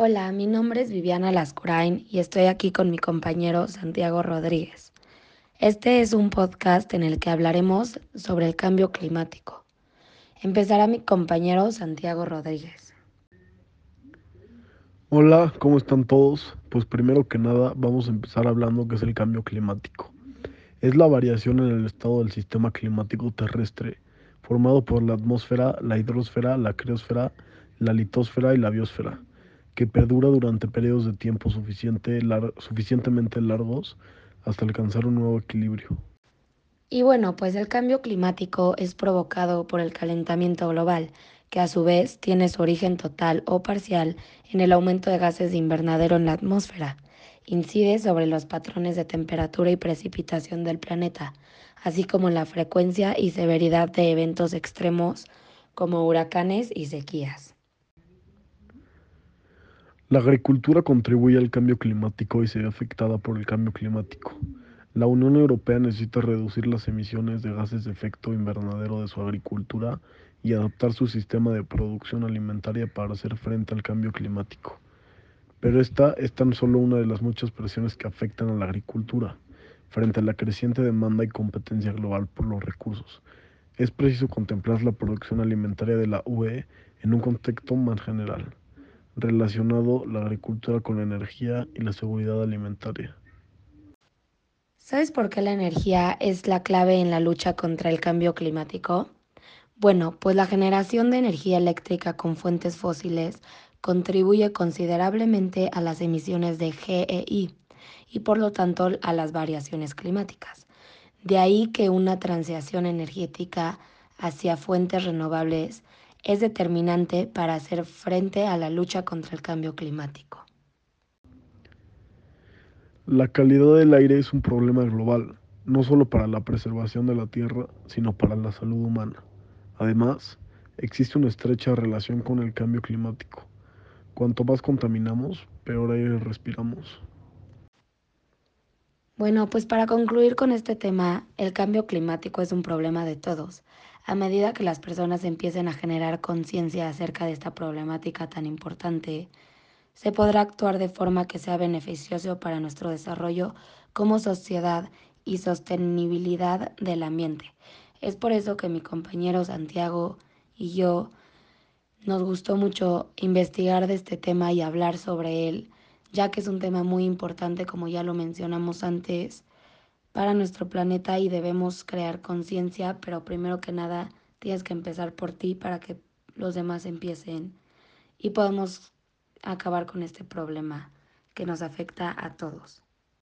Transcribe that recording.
Hola, mi nombre es Viviana Lascurain y estoy aquí con mi compañero Santiago Rodríguez. Este es un podcast en el que hablaremos sobre el cambio climático. Empezará mi compañero Santiago Rodríguez. Hola, ¿cómo están todos? Pues primero que nada vamos a empezar hablando qué es el cambio climático. Es la variación en el estado del sistema climático terrestre, formado por la atmósfera, la hidrosfera, la criosfera, la litosfera y la biosfera que perdura durante periodos de tiempo suficiente, suficientemente largos hasta alcanzar un nuevo equilibrio. Y bueno, pues el cambio climático es provocado por el calentamiento global, que a su vez tiene su origen total o parcial en el aumento de gases de invernadero en la atmósfera. Incide sobre los patrones de temperatura y precipitación del planeta, así como la frecuencia y severidad de eventos extremos como huracanes y sequías. La agricultura contribuye al cambio climático y se ve afectada por el cambio climático. La Unión Europea necesita reducir las emisiones de gases de efecto invernadero de su agricultura y adaptar su sistema de producción alimentaria para hacer frente al cambio climático. Pero esta es tan solo una de las muchas presiones que afectan a la agricultura, frente a la creciente demanda y competencia global por los recursos. Es preciso contemplar la producción alimentaria de la UE en un contexto más general relacionado la agricultura con la energía y la seguridad alimentaria. ¿Sabes por qué la energía es la clave en la lucha contra el cambio climático? Bueno, pues la generación de energía eléctrica con fuentes fósiles contribuye considerablemente a las emisiones de GEI y por lo tanto a las variaciones climáticas. De ahí que una transición energética hacia fuentes renovables es determinante para hacer frente a la lucha contra el cambio climático. La calidad del aire es un problema global, no solo para la preservación de la Tierra, sino para la salud humana. Además, existe una estrecha relación con el cambio climático. Cuanto más contaminamos, peor aire respiramos. Bueno, pues para concluir con este tema, el cambio climático es un problema de todos. A medida que las personas empiecen a generar conciencia acerca de esta problemática tan importante, se podrá actuar de forma que sea beneficioso para nuestro desarrollo como sociedad y sostenibilidad del ambiente. Es por eso que mi compañero Santiago y yo nos gustó mucho investigar de este tema y hablar sobre él ya que es un tema muy importante, como ya lo mencionamos antes, para nuestro planeta y debemos crear conciencia, pero primero que nada tienes que empezar por ti para que los demás empiecen y podamos acabar con este problema que nos afecta a todos.